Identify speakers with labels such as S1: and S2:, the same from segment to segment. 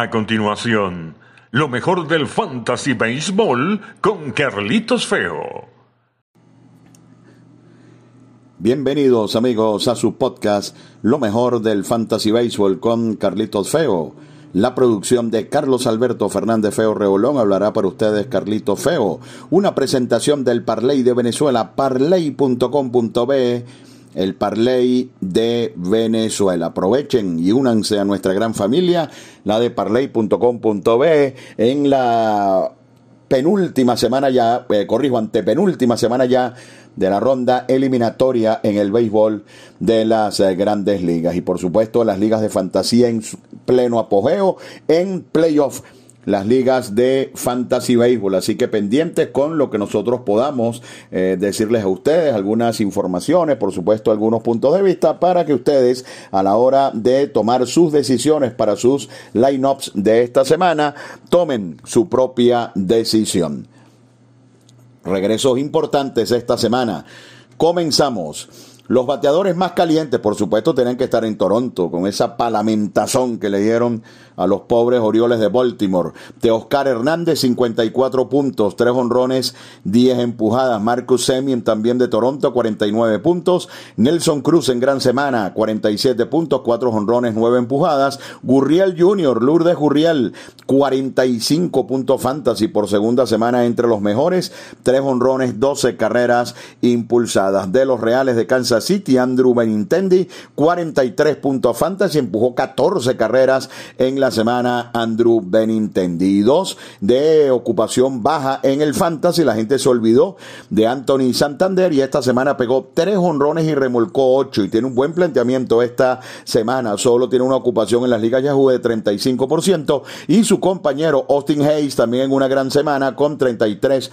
S1: A continuación, lo mejor del Fantasy Baseball con Carlitos Feo.
S2: Bienvenidos amigos a su podcast Lo mejor del Fantasy Baseball con Carlitos Feo. La producción de Carlos Alberto Fernández Feo Reolón hablará para ustedes Carlitos Feo. Una presentación del Parley de Venezuela, parley.com.be el Parley de Venezuela. Aprovechen y únanse a nuestra gran familia, la de parley.com.be, en la penúltima semana ya, eh, corrijo, antepenúltima semana ya de la ronda eliminatoria en el béisbol de las eh, grandes ligas. Y por supuesto las ligas de fantasía en pleno apogeo en playoff las ligas de Fantasy Baseball. Así que pendientes con lo que nosotros podamos eh, decirles a ustedes, algunas informaciones, por supuesto, algunos puntos de vista, para que ustedes a la hora de tomar sus decisiones para sus lineups de esta semana, tomen su propia decisión. Regresos importantes esta semana. Comenzamos. Los bateadores más calientes, por supuesto, tienen que estar en Toronto, con esa palamentazón que le dieron a los pobres Orioles de Baltimore. De Oscar Hernández, 54 puntos, 3 honrones, 10 empujadas. Marcus Semien también de Toronto, 49 puntos. Nelson Cruz en gran semana, 47 puntos, 4 honrones, 9 empujadas. Gurriel Jr., Lourdes Gurriel, 45 puntos fantasy por segunda semana entre los mejores. 3 honrones, 12 carreras impulsadas. De los Reales de Kansas City, Andrew Benintendi, 43 puntos fantasy, empujó 14 carreras en la semana Andrew Benintendi. Dos de ocupación baja en el Fantasy. La gente se olvidó de Anthony Santander y esta semana pegó tres honrones y remolcó ocho. Y tiene un buen planteamiento esta semana. Solo tiene una ocupación en las ligas Yahoo de 35%. Y su compañero Austin Hayes también en una gran semana con 33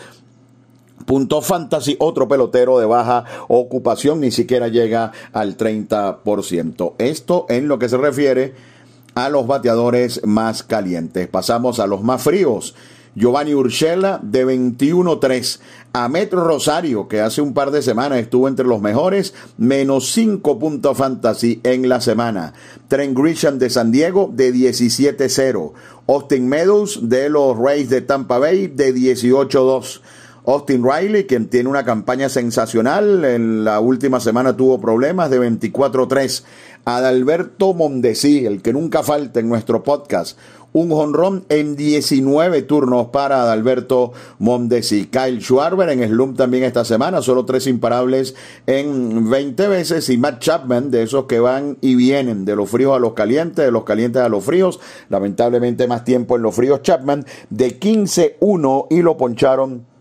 S2: puntos fantasy, otro pelotero de baja ocupación, ni siquiera llega al 30%. Esto en lo que se refiere a los bateadores más calientes. Pasamos a los más fríos. Giovanni Urshela de 21-3. A Metro Rosario, que hace un par de semanas estuvo entre los mejores, menos 5 puntos fantasy en la semana. Trent Grisham de San Diego de 17-0. Austin Meadows de los Rays de Tampa Bay de 18-2. Austin Riley, quien tiene una campaña sensacional, en la última semana tuvo problemas de 24-3. Adalberto Mondesí, el que nunca falta en nuestro podcast, un jonrón en 19 turnos para Adalberto Mondesi. Kyle Schwarber en Slump también esta semana, solo tres imparables en 20 veces. Y Matt Chapman, de esos que van y vienen, de los fríos a los calientes, de los calientes a los fríos. Lamentablemente más tiempo en los fríos Chapman, de 15-1 y lo poncharon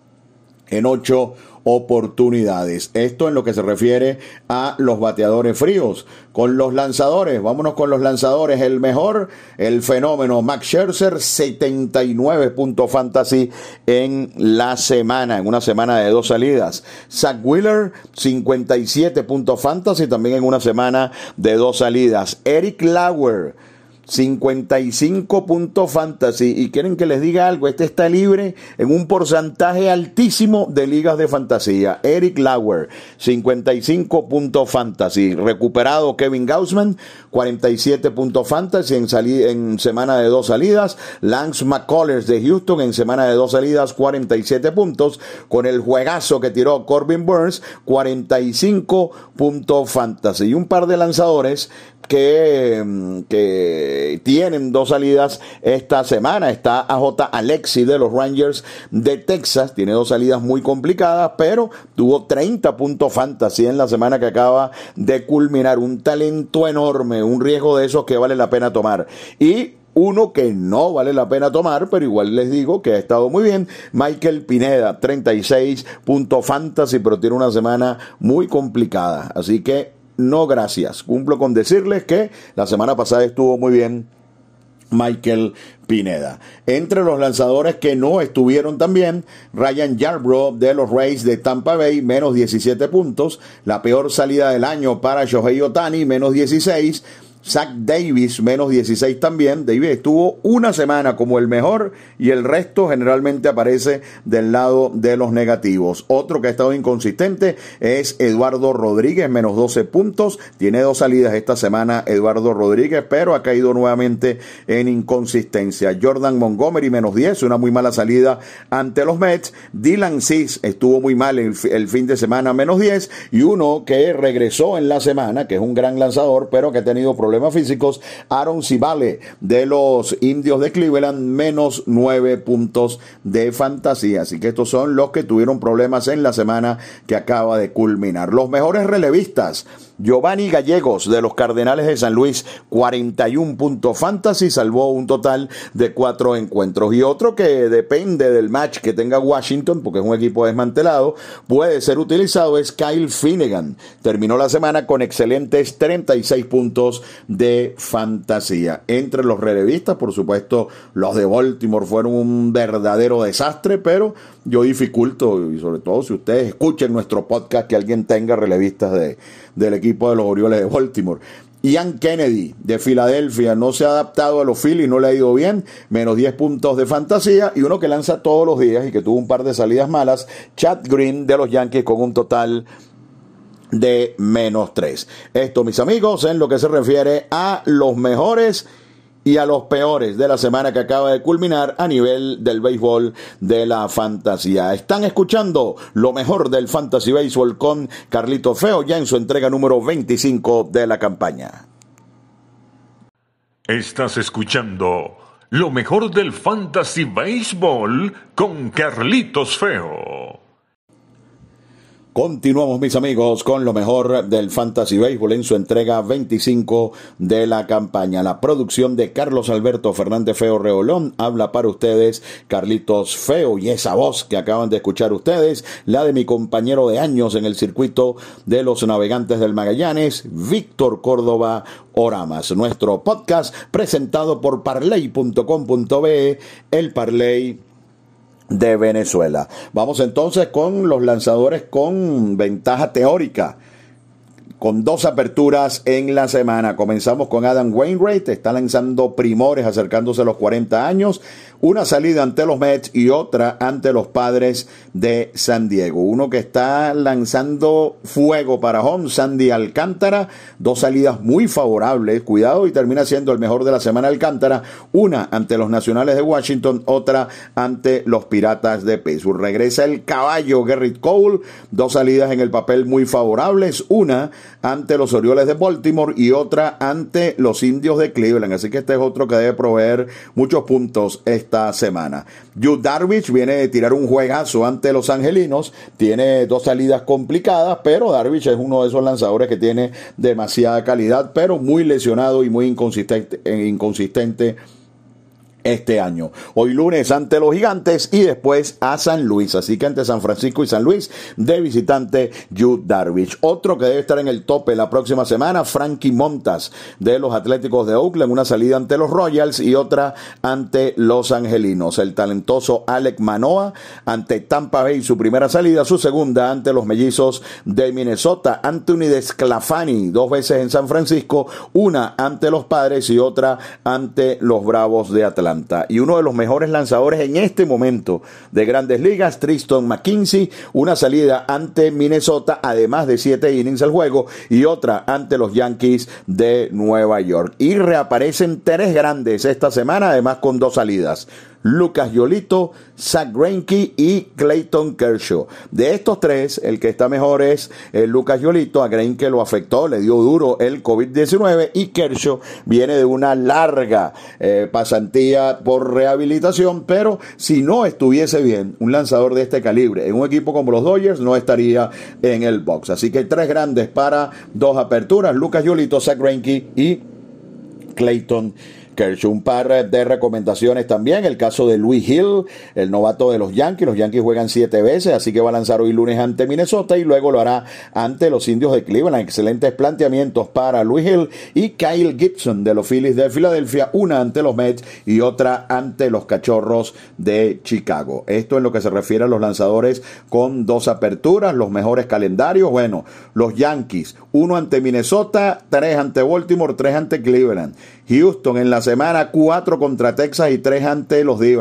S2: en 8 oportunidades. Esto en lo que se refiere a los bateadores fríos. Con los lanzadores, vámonos con los lanzadores. El mejor, el fenómeno Max Scherzer, 79 puntos fantasy en la semana, en una semana de dos salidas. Zach Wheeler, 57 puntos fantasy también en una semana de dos salidas. Eric Lauer, 55 puntos fantasy y quieren que les diga algo, este está libre en un porcentaje altísimo de ligas de fantasía. Eric Lauer, 55 puntos fantasy. Recuperado Kevin Gaussman, 47 puntos fantasy en, en semana de dos salidas. Lance McCullers de Houston en semana de dos salidas, 47 puntos. Con el juegazo que tiró Corbin Burns, 45 puntos fantasy. Y un par de lanzadores que, mm, que, tienen dos salidas esta semana. Está AJ Alexi de los Rangers de Texas. Tiene dos salidas muy complicadas, pero tuvo 30 puntos fantasy en la semana que acaba de culminar. Un talento enorme, un riesgo de esos que vale la pena tomar. Y uno que no vale la pena tomar, pero igual les digo que ha estado muy bien. Michael Pineda, 36 puntos fantasy, pero tiene una semana muy complicada. Así que no gracias. Cumplo con decirles que la semana pasada estuvo muy bien Michael Pineda. Entre los lanzadores que no estuvieron también, Ryan Yarbrough de los Rays de Tampa Bay, menos 17 puntos. La peor salida del año para Shohei Otani, menos 16. Zach Davis, menos 16 también. Davis estuvo una semana como el mejor y el resto generalmente aparece del lado de los negativos. Otro que ha estado inconsistente es Eduardo Rodríguez, menos 12 puntos. Tiene dos salidas esta semana Eduardo Rodríguez, pero ha caído nuevamente en inconsistencia. Jordan Montgomery, menos 10, una muy mala salida ante los Mets. Dylan Cis estuvo muy mal el, el fin de semana, menos 10. Y uno que regresó en la semana, que es un gran lanzador, pero que ha tenido problemas físicos, Aaron Cibale de los indios de Cleveland, menos nueve puntos de fantasía. Así que estos son los que tuvieron problemas en la semana que acaba de culminar. Los mejores relevistas. Giovanni Gallegos de los Cardenales de San Luis, 41 puntos fantasy, salvó un total de cuatro encuentros. Y otro que depende del match que tenga Washington, porque es un equipo desmantelado, puede ser utilizado es Kyle Finnegan. Terminó la semana con excelentes 36 puntos de fantasía. Entre los relevistas, por supuesto, los de Baltimore fueron un verdadero desastre, pero yo dificulto, y sobre todo si ustedes escuchen nuestro podcast, que alguien tenga relevistas de, del equipo de los Orioles de Baltimore. Ian Kennedy de Filadelfia no se ha adaptado a los Phillies, no le ha ido bien, menos 10 puntos de fantasía y uno que lanza todos los días y que tuvo un par de salidas malas, Chad Green de los Yankees con un total de menos 3. Esto, mis amigos, en lo que se refiere a los mejores y a los peores de la semana que acaba de culminar a nivel del béisbol de la fantasía. Están escuchando lo mejor del fantasy béisbol con Carlito Feo ya en su entrega número 25 de la campaña.
S1: Estás escuchando lo mejor del fantasy béisbol con Carlitos Feo.
S2: Continuamos mis amigos con lo mejor del Fantasy Baseball en su entrega 25 de la campaña. La producción de Carlos Alberto Fernández Feo Reolón habla para ustedes Carlitos Feo y esa voz que acaban de escuchar ustedes, la de mi compañero de años en el circuito de los navegantes del Magallanes, Víctor Córdoba Oramas. Nuestro podcast presentado por parley.com.be, el Parley de Venezuela. Vamos entonces con los lanzadores con ventaja teórica con dos aperturas en la semana. Comenzamos con Adam Wainwright, está lanzando primores acercándose a los 40 años, una salida ante los Mets y otra ante los Padres de San Diego. Uno que está lanzando fuego para home, Sandy Alcántara, dos salidas muy favorables, cuidado y termina siendo el mejor de la semana Alcántara, una ante los Nacionales de Washington, otra ante los Piratas de Pittsburgh. Regresa el caballo Garrett Cole, dos salidas en el papel muy favorables, una ante los Orioles de Baltimore y otra ante los Indios de Cleveland. Así que este es otro que debe proveer muchos puntos esta semana. Yu Darvish viene de tirar un juegazo ante los Angelinos. Tiene dos salidas complicadas, pero Darvish es uno de esos lanzadores que tiene demasiada calidad, pero muy lesionado y muy inconsistente, inconsistente este año. Hoy lunes ante los gigantes y después a San Luis. Así que ante San Francisco y San Luis de visitante Yu Darvish. Otro que debe estar en el tope la próxima semana, Frankie Montas de los Atléticos de Oakland. Una salida ante los Royals y otra ante los Angelinos. El talentoso Alec Manoa ante Tampa Bay su primera salida, su segunda ante los Mellizos de Minnesota. Anthony Desclafani dos veces en San Francisco, una ante los Padres y otra ante los Bravos de Atlanta y uno de los mejores lanzadores en este momento de grandes ligas, Tristan McKinsey, una salida ante Minnesota, además de siete innings al juego, y otra ante los Yankees de Nueva York. Y reaparecen tres grandes esta semana, además con dos salidas. Lucas Yolito, Zach Greinke y Clayton Kershaw. De estos tres, el que está mejor es eh, Lucas Yolito. A Greinke lo afectó, le dio duro el COVID-19 y Kershaw viene de una larga eh, pasantía por rehabilitación, pero si no estuviese bien un lanzador de este calibre en un equipo como los Dodgers, no estaría en el box. Así que tres grandes para dos aperturas, Lucas Yolito, Zach Greinke y Clayton Kershaw. Un par de recomendaciones también. El caso de Louis Hill, el novato de los Yankees. Los Yankees juegan siete veces, así que va a lanzar hoy lunes ante Minnesota y luego lo hará ante los indios de Cleveland. Excelentes planteamientos para Louis Hill y Kyle Gibson de los Phillies de Filadelfia. Una ante los Mets y otra ante los Cachorros de Chicago. Esto en lo que se refiere a los lanzadores con dos aperturas, los mejores calendarios. Bueno, los Yankees, uno ante Minnesota, tres ante Baltimore, tres ante Cleveland. Houston en la semana cuatro contra Texas y tres ante los d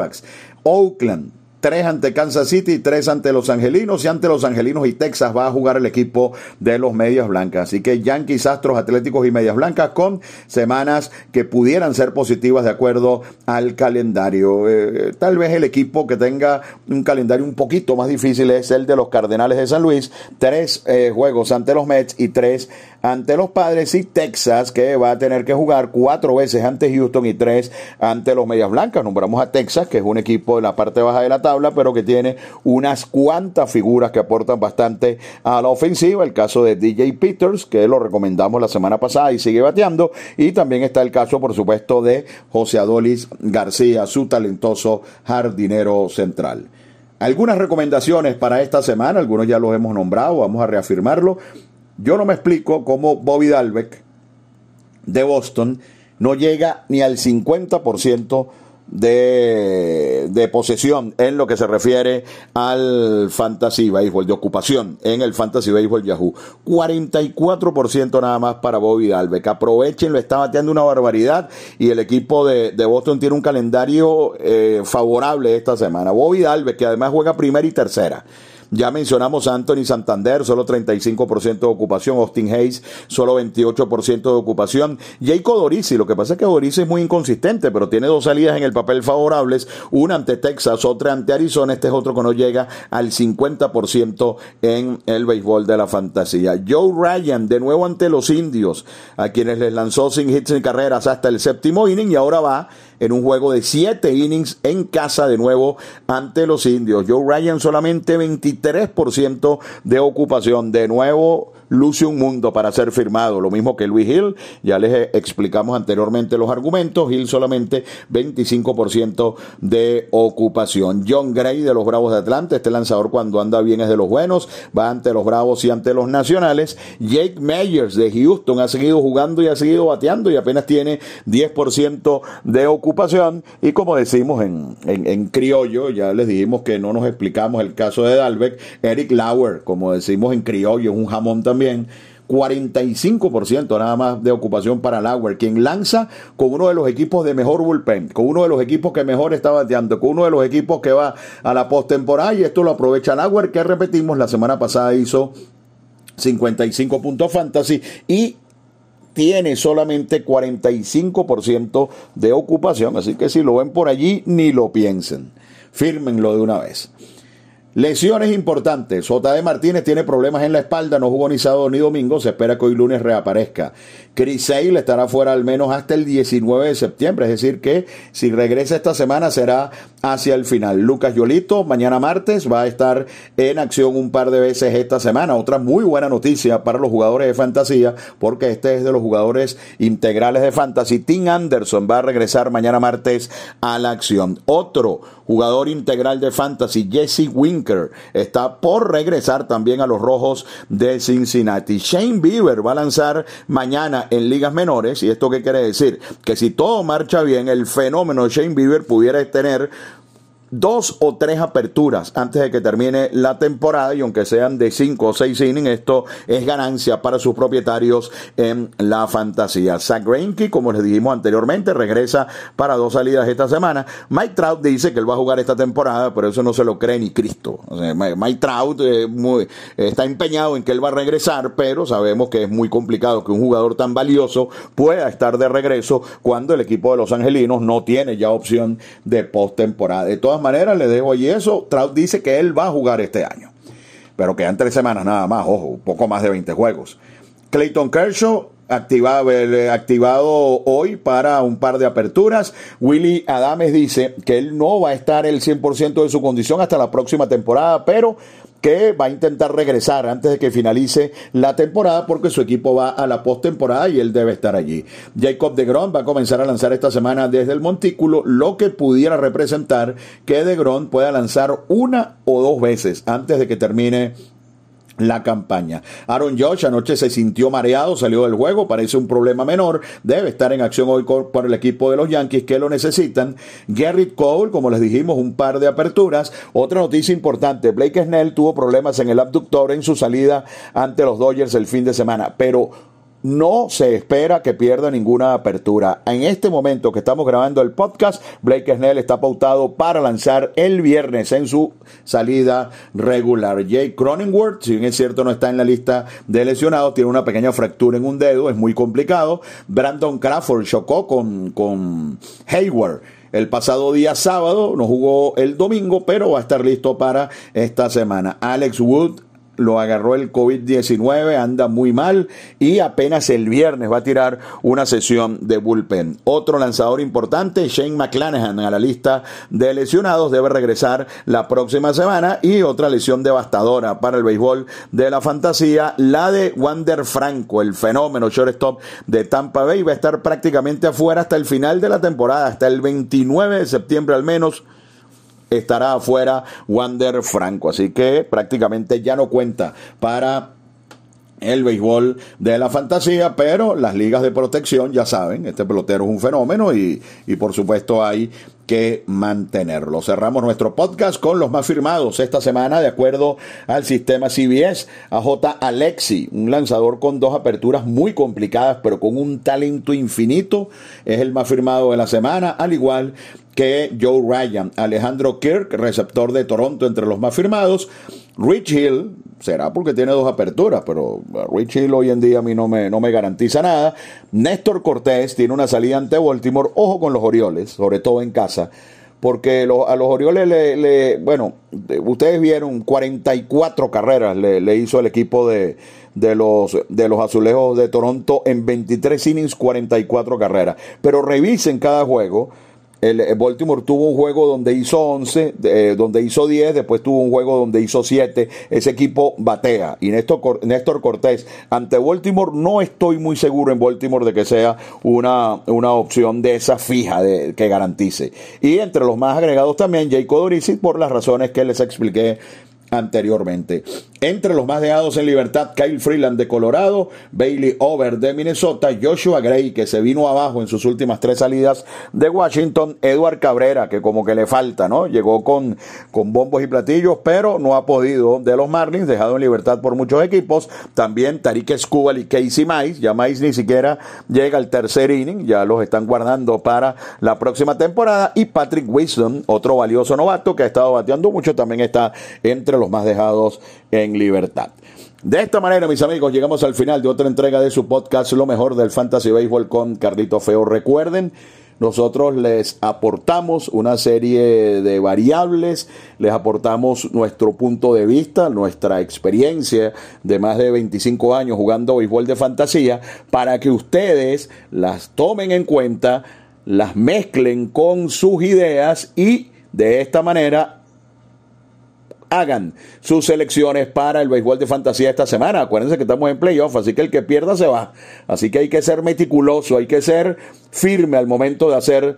S2: Oakland, tres ante Kansas City, tres ante los Angelinos y ante los Angelinos y Texas va a jugar el equipo de los Medias Blancas. Así que Yankees, Astros, Atléticos y Medias Blancas con semanas que pudieran ser positivas de acuerdo al calendario. Eh, tal vez el equipo que tenga un calendario un poquito más difícil es el de los Cardenales de San Luis. Tres eh, juegos ante los Mets y tres ante los Padres y Texas que va a tener que jugar cuatro veces ante Houston y tres ante los Medias Blancas. Nombramos a Texas, que es un equipo en la parte baja de la tabla pero que tiene unas cuantas figuras que aportan bastante a la ofensiva. El caso de DJ Peters, que lo recomendamos la semana pasada y sigue bateando. Y también está el caso, por supuesto, de José Adolis García, su talentoso jardinero central. Algunas recomendaciones para esta semana, algunos ya los hemos nombrado, vamos a reafirmarlo. Yo no me explico cómo Bobby Dalbeck de Boston no llega ni al 50% de, de, posesión en lo que se refiere al Fantasy Baseball, de ocupación en el Fantasy Baseball Yahoo. 44% nada más para Bobby Dalbeck. Aprovechen, lo está bateando una barbaridad y el equipo de, de Boston tiene un calendario eh, favorable esta semana. Bobby Dalbeck, que además juega primera y tercera. Ya mencionamos Anthony Santander, solo 35% de ocupación. Austin Hayes, solo 28% de ocupación. Jacob Dorisi, lo que pasa es que Dorisi es muy inconsistente, pero tiene dos salidas en el papel favorables, una ante Texas, otra ante Arizona. Este es otro que no llega al 50% en el béisbol de la fantasía. Joe Ryan, de nuevo ante los indios, a quienes les lanzó sin hits ni carreras hasta el séptimo inning y ahora va en un juego de siete innings en casa de nuevo ante los indios. Joe Ryan solamente 23% de ocupación. De nuevo luce un mundo para ser firmado. Lo mismo que Luis Hill, ya les explicamos anteriormente los argumentos. Hill solamente 25% de ocupación. John Gray de los Bravos de Atlanta, este lanzador cuando anda bien es de los buenos, va ante los Bravos y ante los Nacionales. Jake Meyers de Houston ha seguido jugando y ha seguido bateando y apenas tiene 10% de ocupación. Y como decimos en, en, criollo, ya les dijimos que no nos explicamos el caso de Dalbeck, Eric Lauer, como decimos en criollo, es un jamón también 45% nada más de ocupación para Lauer, quien lanza con uno de los equipos de mejor bullpen, con uno de los equipos que mejor está bateando, con uno de los equipos que va a la postemporada y esto lo aprovecha Lauer, que repetimos, la semana pasada hizo 55 puntos fantasy y tiene solamente 45% de ocupación, así que si lo ven por allí, ni lo piensen. Fírmenlo de una vez. Lesiones importantes. J.D. Martínez tiene problemas en la espalda, no jugó ni sábado ni domingo, se espera que hoy lunes reaparezca. Chris Sale estará fuera al menos hasta el 19 de septiembre, es decir que si regresa esta semana será hacia el final. Lucas Yolito mañana martes va a estar en acción un par de veces esta semana. Otra muy buena noticia para los jugadores de fantasía, porque este es de los jugadores integrales de fantasy. Tim Anderson va a regresar mañana martes a la acción. Otro jugador integral de fantasy, Jesse Está por regresar también a los rojos de Cincinnati. Shane Bieber va a lanzar mañana en ligas menores. ¿Y esto qué quiere decir? Que si todo marcha bien, el fenómeno Shane Bieber pudiera tener dos o tres aperturas antes de que termine la temporada y aunque sean de cinco o seis innings, esto es ganancia para sus propietarios en la fantasía. Zach Greinke, como les dijimos anteriormente, regresa para dos salidas esta semana. Mike Trout dice que él va a jugar esta temporada, pero eso no se lo cree ni Cristo. Mike Trout eh, está empeñado en que él va a regresar, pero sabemos que es muy complicado que un jugador tan valioso pueda estar de regreso cuando el equipo de los Angelinos no tiene ya opción de postemporada. De todas maneras, le dejo allí eso. Trout dice que él va a jugar este año. Pero quedan tres semanas nada más, ojo, poco más de 20 juegos. Clayton Kershaw activado, activado hoy para un par de aperturas. Willy Adames dice que él no va a estar el 100% de su condición hasta la próxima temporada, pero que va a intentar regresar antes de que finalice la temporada porque su equipo va a la postemporada y él debe estar allí. Jacob de Gron va a comenzar a lanzar esta semana desde el montículo, lo que pudiera representar que de Gron pueda lanzar una o dos veces antes de que termine la campaña. Aaron Josh anoche se sintió mareado, salió del juego, parece un problema menor, debe estar en acción hoy por el equipo de los Yankees que lo necesitan. Garrett Cole, como les dijimos, un par de aperturas. Otra noticia importante, Blake Snell tuvo problemas en el abductor en su salida ante los Dodgers el fin de semana, pero no se espera que pierda ninguna apertura. En este momento que estamos grabando el podcast, Blake Snell está pautado para lanzar el viernes en su salida regular. Jake Cronenworth, si bien es cierto no está en la lista de lesionados, tiene una pequeña fractura en un dedo, es muy complicado. Brandon Crawford chocó con, con Hayward el pasado día sábado, no jugó el domingo, pero va a estar listo para esta semana. Alex Wood lo agarró el COVID-19, anda muy mal y apenas el viernes va a tirar una sesión de bullpen. Otro lanzador importante, Shane McClanahan, a la lista de lesionados, debe regresar la próxima semana. Y otra lesión devastadora para el béisbol de la fantasía, la de Wander Franco, el fenómeno shortstop de Tampa Bay, va a estar prácticamente afuera hasta el final de la temporada, hasta el 29 de septiembre al menos estará afuera Wander Franco. Así que prácticamente ya no cuenta para el béisbol de la fantasía, pero las ligas de protección, ya saben, este pelotero es un fenómeno y, y, por supuesto hay que mantenerlo. Cerramos nuestro podcast con los más firmados esta semana, de acuerdo al sistema CBS, a J. Alexi, un lanzador con dos aperturas muy complicadas, pero con un talento infinito, es el más firmado de la semana, al igual que Joe Ryan. Alejandro Kirk, receptor de Toronto entre los más firmados. Rich Hill, será porque tiene dos aperturas, pero Rich Hill hoy en día a mí no me, no me garantiza nada. Néstor Cortés tiene una salida ante Baltimore. Ojo con los Orioles, sobre todo en casa. Porque a los Orioles le, bueno, ustedes vieron 44 carreras le, le hizo el equipo de, de los, de los azulejos de Toronto en 23 innings, 44 carreras. Pero revisen cada juego el, Baltimore tuvo un juego donde hizo 11, eh, donde hizo 10, después tuvo un juego donde hizo 7. Ese equipo batea. Y Néstor, Néstor Cortés, ante Baltimore, no estoy muy seguro en Baltimore de que sea una, una opción de esa fija que garantice. Y entre los más agregados también, Jacob Dorisi, por las razones que les expliqué anteriormente. Entre los más dejados en libertad, Kyle Freeland de Colorado, Bailey Over de Minnesota, Joshua Gray, que se vino abajo en sus últimas tres salidas de Washington, Edward Cabrera, que como que le falta, ¿no? Llegó con, con bombos y platillos, pero no ha podido de los Marlins, dejado en libertad por muchos equipos. También Tariq Escubal y Casey Mice, ya Mice ni siquiera llega al tercer inning, ya los están guardando para la próxima temporada. Y Patrick Wilson, otro valioso novato que ha estado bateando mucho, también está entre más dejados en libertad. De esta manera, mis amigos, llegamos al final de otra entrega de su podcast, Lo mejor del Fantasy Baseball con Carlito Feo. Recuerden, nosotros les aportamos una serie de variables, les aportamos nuestro punto de vista, nuestra experiencia de más de 25 años jugando béisbol de fantasía, para que ustedes las tomen en cuenta, las mezclen con sus ideas y de esta manera hagan sus selecciones para el béisbol de fantasía esta semana. Acuérdense que estamos en playoff, así que el que pierda se va. Así que hay que ser meticuloso, hay que ser firme al momento de hacer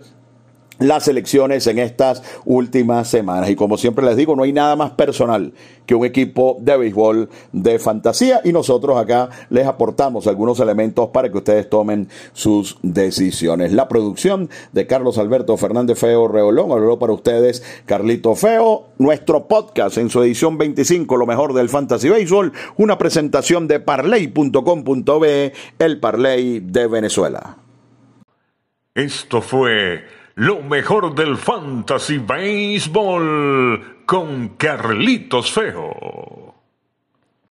S2: las elecciones en estas últimas semanas. Y como siempre les digo, no hay nada más personal que un equipo de béisbol de fantasía y nosotros acá les aportamos algunos elementos para que ustedes tomen sus decisiones. La producción de Carlos Alberto Fernández Feo Reolón, habló para ustedes Carlito Feo, nuestro podcast en su edición 25, lo mejor del fantasy béisbol, una presentación de parley.com.be, el Parley de Venezuela.
S1: Esto fue lo mejor del fantasy baseball con Carlitos Feo.